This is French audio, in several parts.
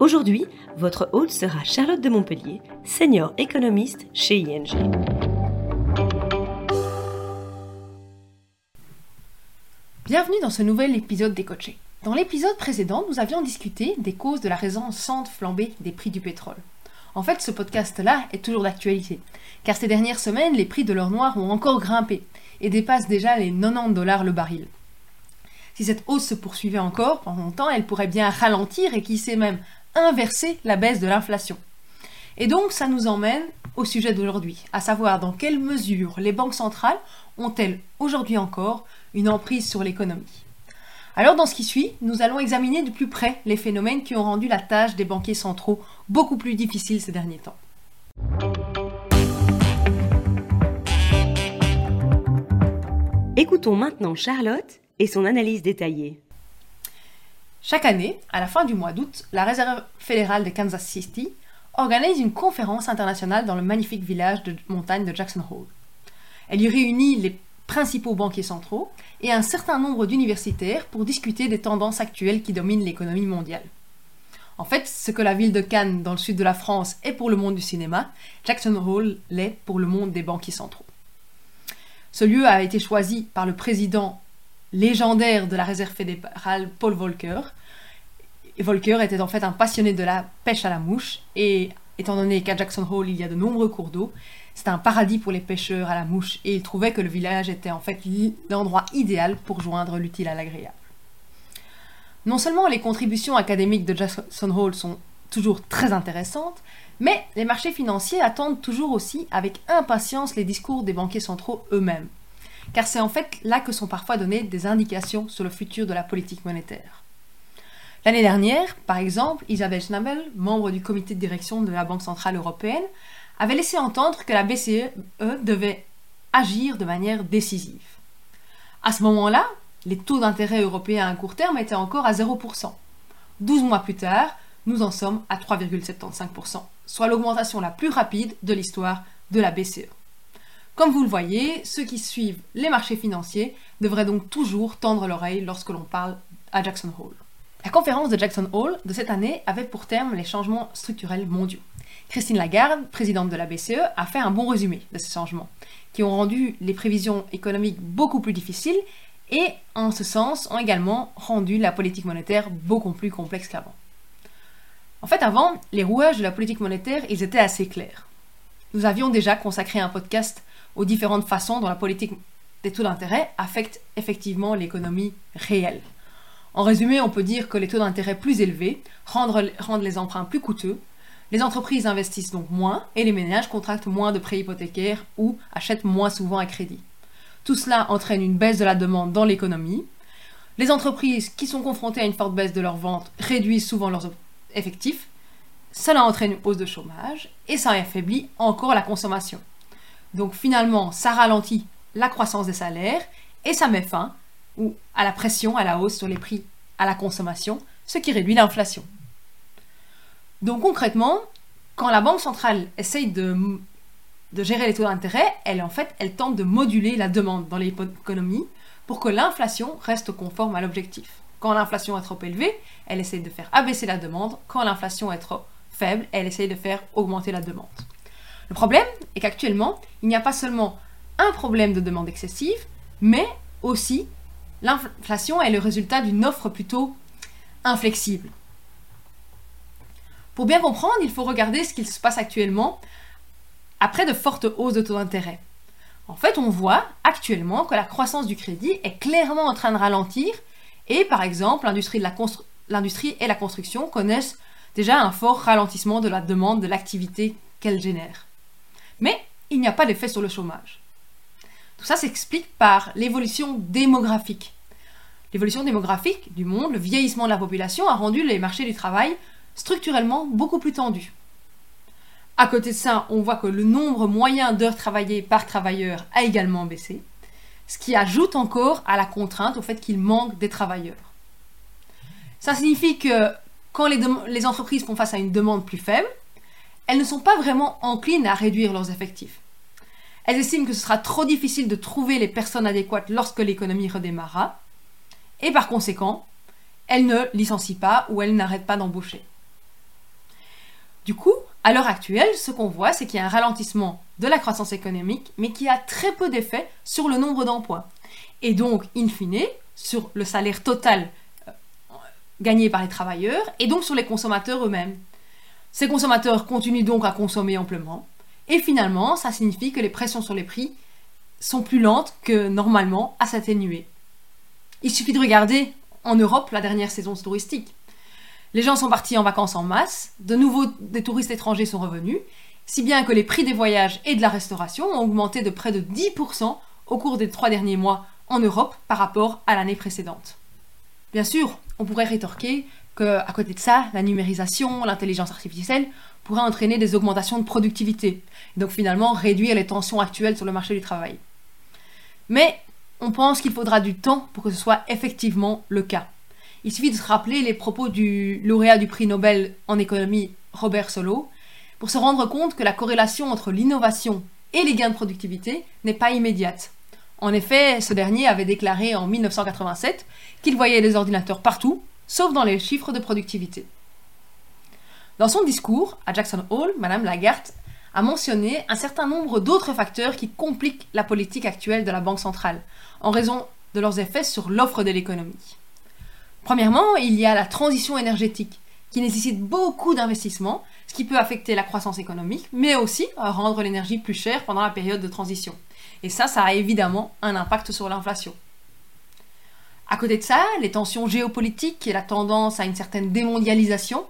Aujourd'hui, votre hôte sera Charlotte de Montpellier, senior économiste chez ING. Bienvenue dans ce nouvel épisode des Coachés. Dans l'épisode précédent, nous avions discuté des causes de la récente flambée des prix du pétrole. En fait, ce podcast-là est toujours d'actualité, car ces dernières semaines, les prix de l'or noir ont encore grimpé et dépassent déjà les 90 dollars le baril. Si cette hausse se poursuivait encore pendant longtemps, elle pourrait bien ralentir et qui sait même inverser la baisse de l'inflation. Et donc ça nous emmène au sujet d'aujourd'hui, à savoir dans quelle mesure les banques centrales ont-elles aujourd'hui encore une emprise sur l'économie. Alors dans ce qui suit, nous allons examiner de plus près les phénomènes qui ont rendu la tâche des banquiers centraux beaucoup plus difficile ces derniers temps. Écoutons maintenant Charlotte et son analyse détaillée. Chaque année, à la fin du mois d'août, la Réserve fédérale de Kansas City organise une conférence internationale dans le magnifique village de montagne de Jackson Hole. Elle y réunit les principaux banquiers centraux et un certain nombre d'universitaires pour discuter des tendances actuelles qui dominent l'économie mondiale. En fait, ce que la ville de Cannes, dans le sud de la France, est pour le monde du cinéma, Jackson Hole l'est pour le monde des banquiers centraux. Ce lieu a été choisi par le président légendaire de la réserve fédérale, Paul Volcker. Volcker était en fait un passionné de la pêche à la mouche, et étant donné qu'à Jackson Hole il y a de nombreux cours d'eau, c'était un paradis pour les pêcheurs à la mouche, et il trouvait que le village était en fait l'endroit idéal pour joindre l'utile à l'agréable. Non seulement les contributions académiques de Jackson Hole sont toujours très intéressantes, mais les marchés financiers attendent toujours aussi avec impatience les discours des banquiers centraux eux-mêmes car c'est en fait là que sont parfois données des indications sur le futur de la politique monétaire. L'année dernière, par exemple, Isabelle Schnabel, membre du comité de direction de la Banque Centrale Européenne, avait laissé entendre que la BCE devait agir de manière décisive. À ce moment-là, les taux d'intérêt européens à court terme étaient encore à 0%. 12 mois plus tard, nous en sommes à 3,75%, soit l'augmentation la plus rapide de l'histoire de la BCE. Comme vous le voyez, ceux qui suivent les marchés financiers devraient donc toujours tendre l'oreille lorsque l'on parle à Jackson Hole. La conférence de Jackson Hole de cette année avait pour terme les changements structurels mondiaux. Christine Lagarde, présidente de la BCE, a fait un bon résumé de ces changements, qui ont rendu les prévisions économiques beaucoup plus difficiles et, en ce sens, ont également rendu la politique monétaire beaucoup plus complexe qu'avant. En fait, avant, les rouages de la politique monétaire, ils étaient assez clairs. Nous avions déjà consacré un podcast aux différentes façons dont la politique des taux d'intérêt affecte effectivement l'économie réelle. En résumé, on peut dire que les taux d'intérêt plus élevés rendent, les emprunts plus coûteux, les entreprises investissent donc moins et les ménages contractent moins de prêts hypothécaires ou achètent moins souvent à crédit. Tout cela entraîne une baisse de la demande dans l'économie. Les entreprises qui sont confrontées à une forte baisse de leurs ventes réduisent souvent leurs effectifs. Cela entraîne une hausse de chômage et ça affaiblit encore la consommation. Donc finalement, ça ralentit la croissance des salaires et ça met fin ou à la pression à la hausse sur les prix à la consommation, ce qui réduit l'inflation. Donc concrètement, quand la banque centrale essaye de, gérer les taux d'intérêt, elle en fait, elle tente de moduler la demande dans l'économie pour que l'inflation reste conforme à l'objectif. Quand l'inflation est trop élevée, elle essaye de faire abaisser la demande. Quand l'inflation est trop faible, elle essaye de faire augmenter la demande. Le problème est qu'actuellement, il n'y a pas seulement un problème de demande excessive, mais aussi l'inflation est le résultat d'une offre plutôt inflexible. Pour bien comprendre, il faut regarder ce qu'il se passe actuellement après de fortes hausses de taux d'intérêt. En fait, on voit actuellement que la croissance du crédit est clairement en train de ralentir et par exemple, l'industrie et la construction connaissent déjà un fort ralentissement de la demande de l'activité qu'elles génèrent. Mais il n'y a pas d'effet sur le chômage. Tout ça s'explique par l'évolution démographique. L'évolution démographique du monde, le vieillissement de la population a rendu les marchés du travail structurellement beaucoup plus tendus. À côté de ça, on voit que le nombre moyen d'heures travaillées par travailleur a également baissé, ce qui ajoute encore à la contrainte au fait qu'il manque des travailleurs. Ça signifie que quand les, les entreprises font face à une demande plus faible, elles ne sont pas vraiment enclines à réduire leurs effectifs. Elles estiment que ce sera trop difficile de trouver les personnes adéquates lorsque l'économie redémarrera, et par conséquent, elles ne licencient pas ou elles n'arrêtent pas d'embaucher. Du coup, à l'heure actuelle, ce qu'on voit, c'est qu'il y a un ralentissement de la croissance économique, mais qui a très peu d'effet sur le nombre d'emplois. Et donc, in fine, sur le salaire total euh, gagné par les travailleurs, et donc sur les consommateurs eux-mêmes. Ces consommateurs continuent donc à consommer amplement, et finalement, ça signifie que les pressions sur les prix sont plus lentes que normalement à s'atténuer. Il suffit de regarder en Europe la dernière saison touristique. Les gens sont partis en vacances en masse, de nouveau des touristes étrangers sont revenus, si bien que les prix des voyages et de la restauration ont augmenté de près de 10% au cours des trois derniers mois en Europe par rapport à l'année précédente. Bien sûr, on pourrait rétorquer que, à côté de ça, la numérisation, l'intelligence artificielle pourrait entraîner des augmentations de productivité, et donc finalement réduire les tensions actuelles sur le marché du travail. Mais on pense qu'il faudra du temps pour que ce soit effectivement le cas. Il suffit de se rappeler les propos du lauréat du prix Nobel en économie Robert Solow pour se rendre compte que la corrélation entre l'innovation et les gains de productivité n'est pas immédiate. En effet, ce dernier avait déclaré en 1987 qu'il voyait des ordinateurs partout, sauf dans les chiffres de productivité. Dans son discours à Jackson Hole, Madame Lagarde a mentionné un certain nombre d'autres facteurs qui compliquent la politique actuelle de la Banque centrale, en raison de leurs effets sur l'offre de l'économie. Premièrement, il y a la transition énergétique, qui nécessite beaucoup d'investissements, ce qui peut affecter la croissance économique, mais aussi rendre l'énergie plus chère pendant la période de transition. Et ça, ça a évidemment un impact sur l'inflation. À côté de ça, les tensions géopolitiques et la tendance à une certaine démondialisation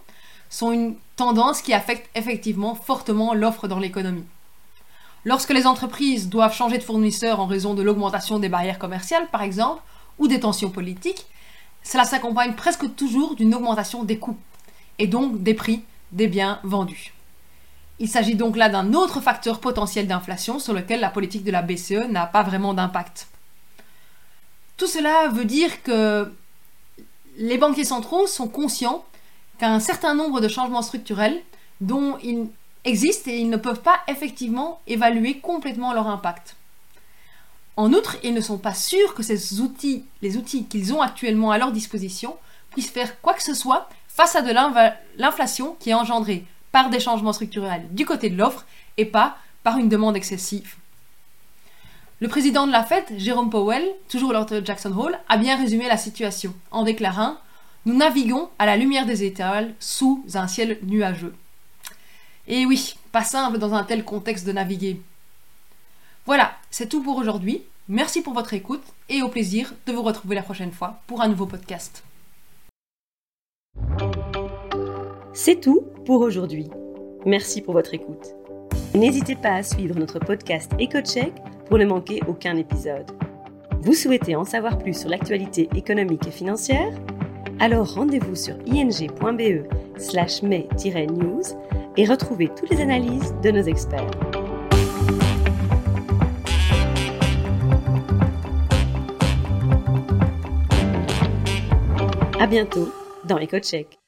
sont une tendance qui affecte effectivement fortement l'offre dans l'économie. Lorsque les entreprises doivent changer de fournisseur en raison de l'augmentation des barrières commerciales, par exemple, ou des tensions politiques, cela s'accompagne presque toujours d'une augmentation des coûts, et donc des prix des biens vendus. Il s'agit donc là d'un autre facteur potentiel d'inflation sur lequel la politique de la BCE n'a pas vraiment d'impact. Tout cela veut dire que les banquiers centraux sont conscients qu'un certain nombre de changements structurels dont ils existent et ils ne peuvent pas effectivement évaluer complètement leur impact. En outre, ils ne sont pas sûrs que ces outils, les outils qu'ils ont actuellement à leur disposition, puissent faire quoi que ce soit face à de l'inflation qui est engendrée par des changements structurels du côté de l'offre et pas par une demande excessive. Le président de la Fed, Jérôme Powell, toujours lors de Jackson Hole, a bien résumé la situation en déclarant Nous naviguons à la lumière des étoiles sous un ciel nuageux. Et oui, pas simple dans un tel contexte de naviguer. Voilà, c'est tout pour aujourd'hui. Merci pour votre écoute et au plaisir de vous retrouver la prochaine fois pour un nouveau podcast. C'est tout pour aujourd'hui. Merci pour votre écoute. N'hésitez pas à suivre notre podcast EcoCheck pour ne manquer aucun épisode. Vous souhaitez en savoir plus sur l'actualité économique et financière? Alors rendez-vous sur ing.be slash news et retrouvez toutes les analyses de nos experts. À bientôt dans EcoCheck.